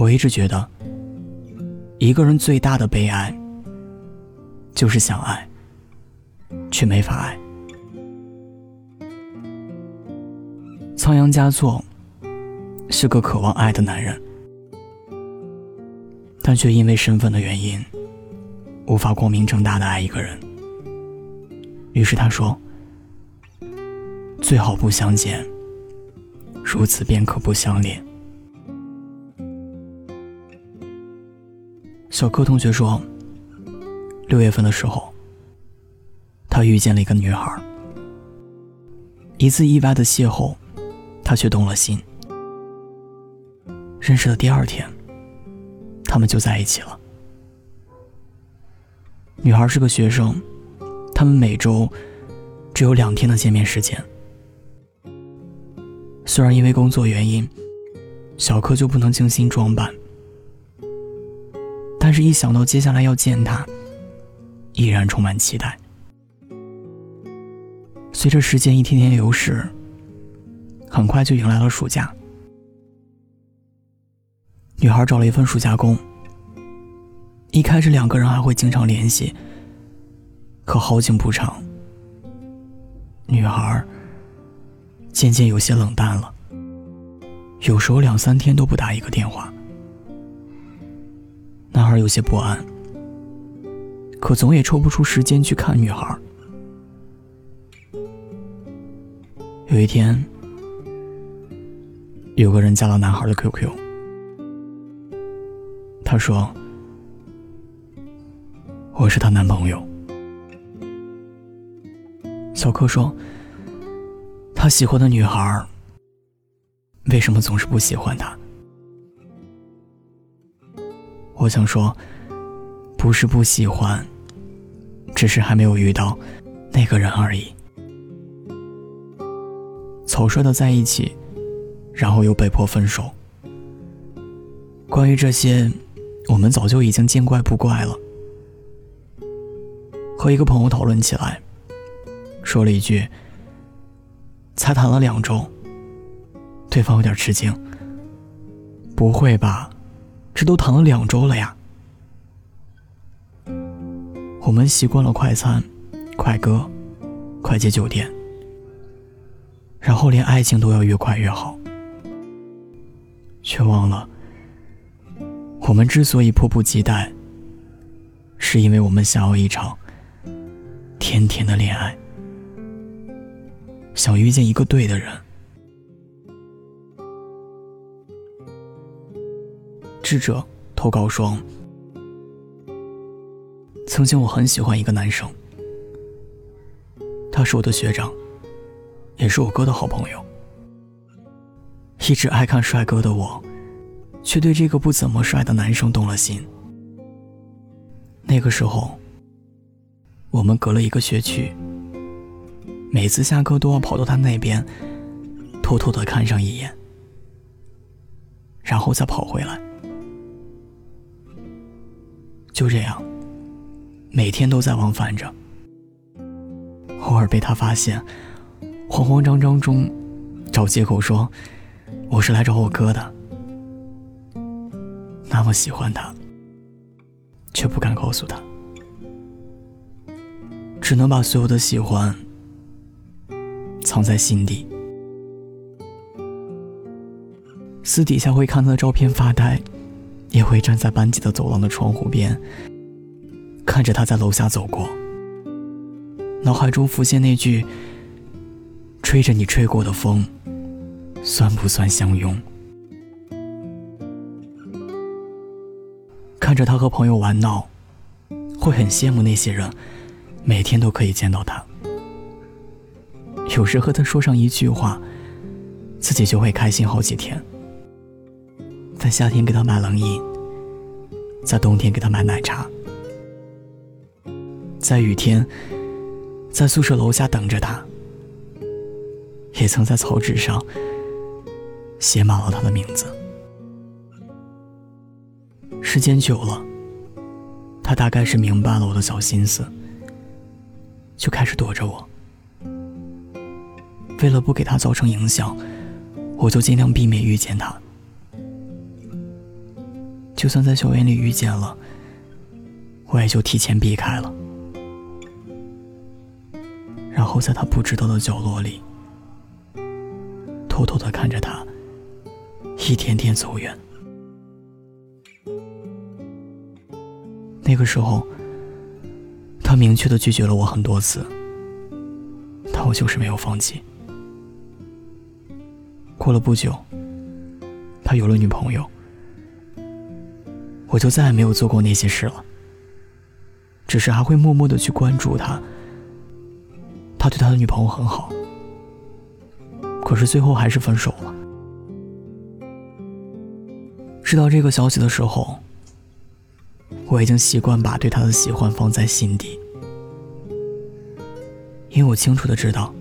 我一直觉得，一个人最大的悲哀，就是想爱，却没法爱。仓央嘉措是个渴望爱的男人，但却因为身份的原因，无法光明正大的爱一个人。于是他说：“最好不相见，如此便可不相恋。”小柯同学说：“六月份的时候，他遇见了一个女孩。一次意外的邂逅，他却动了心。认识的第二天，他们就在一起了。女孩是个学生，他们每周只有两天的见面时间。虽然因为工作原因，小柯就不能精心装扮。”但是，一想到接下来要见他，依然充满期待。随着时间一天天流逝，很快就迎来了暑假。女孩找了一份暑假工。一开始，两个人还会经常联系，可好景不长，女孩渐渐有些冷淡了，有时候两三天都不打一个电话。男孩有些不安，可总也抽不出时间去看女孩。有一天，有个人加了男孩的 QQ，他说：“我是他男朋友。”小柯说：“他喜欢的女孩，为什么总是不喜欢他？”我想说，不是不喜欢，只是还没有遇到那个人而已。草率的在一起，然后又被迫分手。关于这些，我们早就已经见怪不怪了。和一个朋友讨论起来，说了一句：“才谈了两周。”对方有点吃惊：“不会吧？”这都谈了两周了呀！我们习惯了快餐、快歌、快捷酒店，然后连爱情都要越快越好，却忘了，我们之所以迫不及待，是因为我们想要一场甜甜的恋爱，想遇见一个对的人。智者投稿说：“曾经我很喜欢一个男生，他是我的学长，也是我哥的好朋友。一直爱看帅哥的我，却对这个不怎么帅的男生动了心。那个时候，我们隔了一个学区，每次下课都要跑到他那边，偷偷的看上一眼，然后再跑回来。”就这样，每天都在往返着。偶尔被他发现，慌慌张张中，找借口说我是来找我哥的。那么喜欢他，却不敢告诉他，只能把所有的喜欢藏在心底，私底下会看他的照片发呆。也会站在班级的走廊的窗户边，看着他在楼下走过，脑海中浮现那句“吹着你吹过的风，算不算相拥？”看着他和朋友玩闹，会很羡慕那些人，每天都可以见到他。有时和他说上一句话，自己就会开心好几天。在夏天给他买冷饮，在冬天给他买奶茶，在雨天，在宿舍楼下等着他，也曾在草纸上写满了他的名字。时间久了，他大概是明白了我的小心思，就开始躲着我。为了不给他造成影响，我就尽量避免遇见他。就算在校园里遇见了，我也就提前避开了，然后在他不知道的角落里，偷偷的看着他一天天走远。那个时候，他明确的拒绝了我很多次，但我就是没有放弃。过了不久，他有了女朋友。我就再也没有做过那些事了，只是还会默默的去关注他。他对他的女朋友很好，可是最后还是分手了。知道这个消息的时候，我已经习惯把对他的喜欢放在心底，因为我清楚的知道，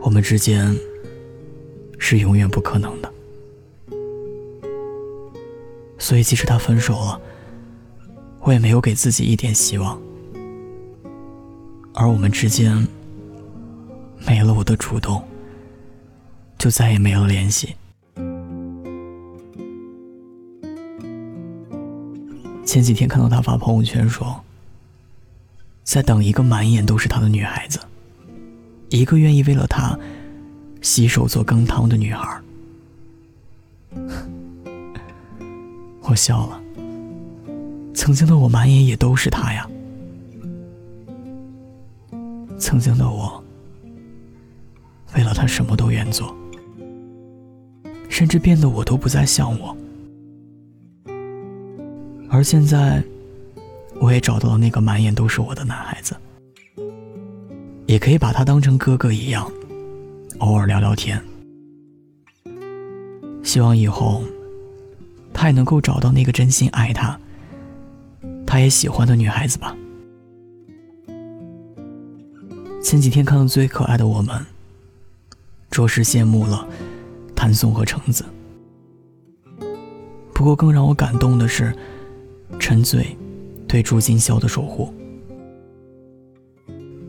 我们之间是永远不可能的。所以，即使他分手了，我也没有给自己一点希望。而我们之间没了我的主动，就再也没了联系。前几天看到他发朋友圈说，在等一个满眼都是他的女孩子，一个愿意为了他洗手做羹汤的女孩。笑了。曾经的我满眼也都是他呀。曾经的我，为了他什么都愿做，甚至变得我都不再像我。而现在，我也找到了那个满眼都是我的男孩子，也可以把他当成哥哥一样，偶尔聊聊天。希望以后。他也能够找到那个真心爱他、他也喜欢的女孩子吧。前几天看到最可爱的我们，着实羡慕了谭松和橙子。不过更让我感动的是陈醉对朱金霄的守护。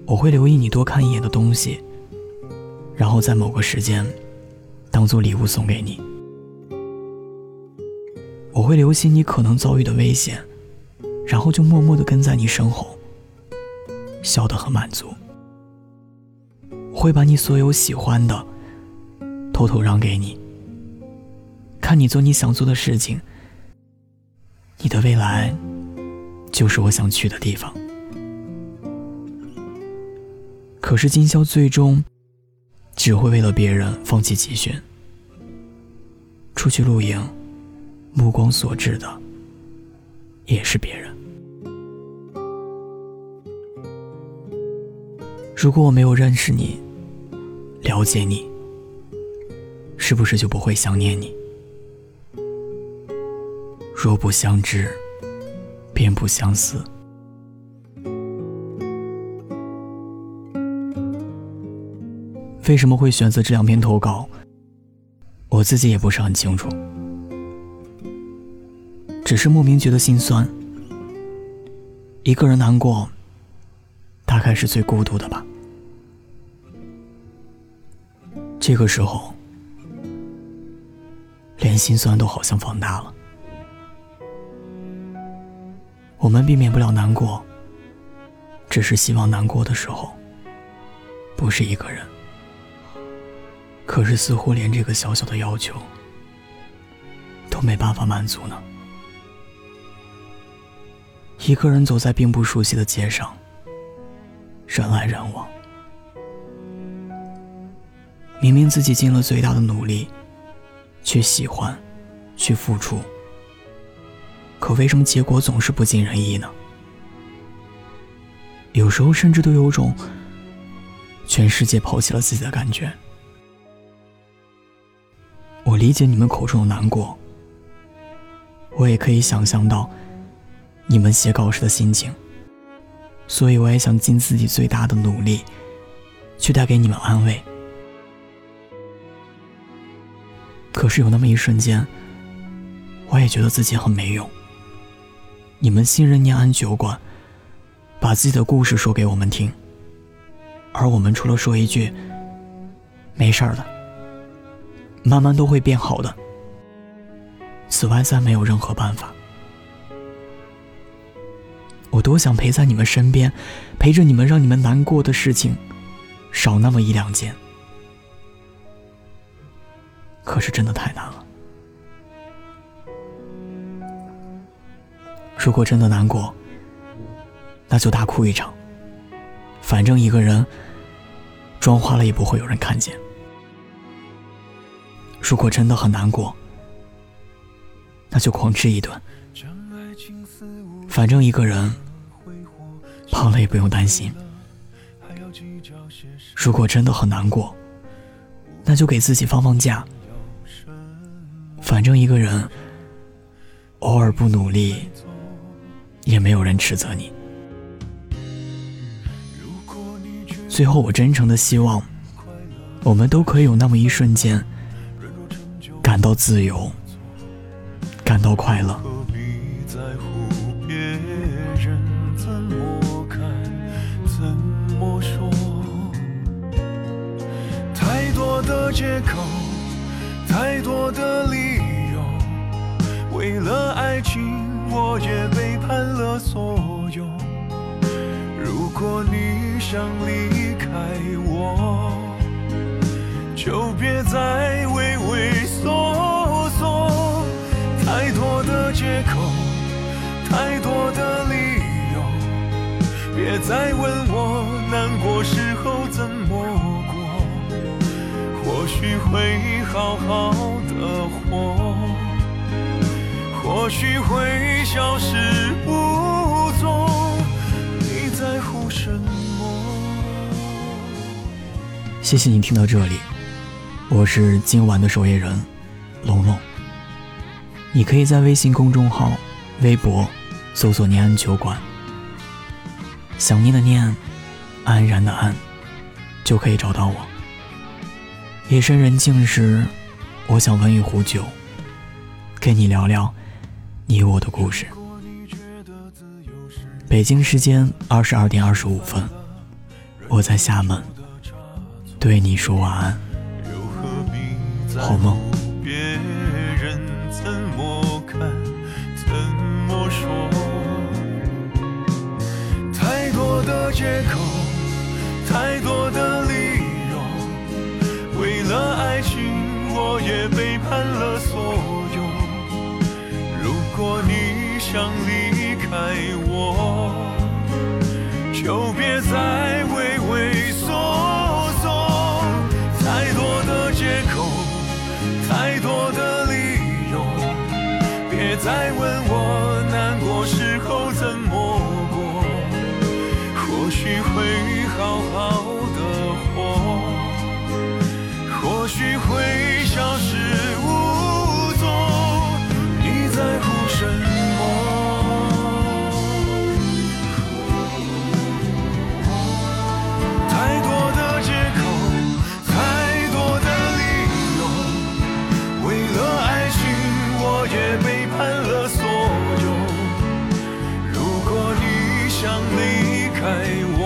我会留意你多看一眼的东西，然后在某个时间当做礼物送给你。我会留心你可能遭遇的危险，然后就默默的跟在你身后，笑得很满足。会把你所有喜欢的偷偷让给你，看你做你想做的事情。你的未来就是我想去的地方。可是今宵最终只会为了别人放弃集训，出去露营。目光所至的也是别人。如果我没有认识你、了解你，是不是就不会想念你？若不相知，便不相思。为什么会选择这两篇投稿？我自己也不是很清楚。只是莫名觉得心酸。一个人难过，大概是最孤独的吧。这个时候，连心酸都好像放大了。我们避免不了难过，只是希望难过的时候，不是一个人。可是似乎连这个小小的要求，都没办法满足呢。一个人走在并不熟悉的街上，人来人往。明明自己尽了最大的努力，去喜欢，去付出，可为什么结果总是不尽人意呢？有时候甚至都有种全世界抛弃了自己的感觉。我理解你们口中的难过，我也可以想象到。你们写稿时的心情，所以我也想尽自己最大的努力，去带给你们安慰。可是有那么一瞬间，我也觉得自己很没用。你们信任念安酒馆，把自己的故事说给我们听，而我们除了说一句“没事儿的，慢慢都会变好的”，此外再没有任何办法。多想陪在你们身边，陪着你们，让你们难过的事情少那么一两件。可是真的太难了。如果真的难过，那就大哭一场。反正一个人妆花了也不会有人看见。如果真的很难过，那就狂吃一顿。反正一个人胖了也不用担心。如果真的很难过，那就给自己放放假。反正一个人偶尔不努力，也没有人指责你。最后，我真诚的希望，我们都可以有那么一瞬间，感到自由，感到快乐。借口，太多的理由，为了爱情，我也背叛了所有。如果你想离开我，就别再畏畏缩缩。太多的借口，太多的理由，别再问我难过时许会好好的活，或许会消失无踪。你在乎什么？谢谢你听到这里，我是今晚的守夜人，龙龙。你可以在微信公众号、微博搜索“念安酒馆”，想念的念，安然的安，就可以找到我。夜深人静时，我想温一壶酒，跟你聊聊你我的故事。北京时间二十二点二十五分，我在厦门对你说晚安，好梦。别人怎么看，怎么说？太多的借口，太多的你会好好的活，或许会消失无踪，你在乎什么？太多的借口，太多的理由，为了爱情，我也背叛了所有。如果你想离开我。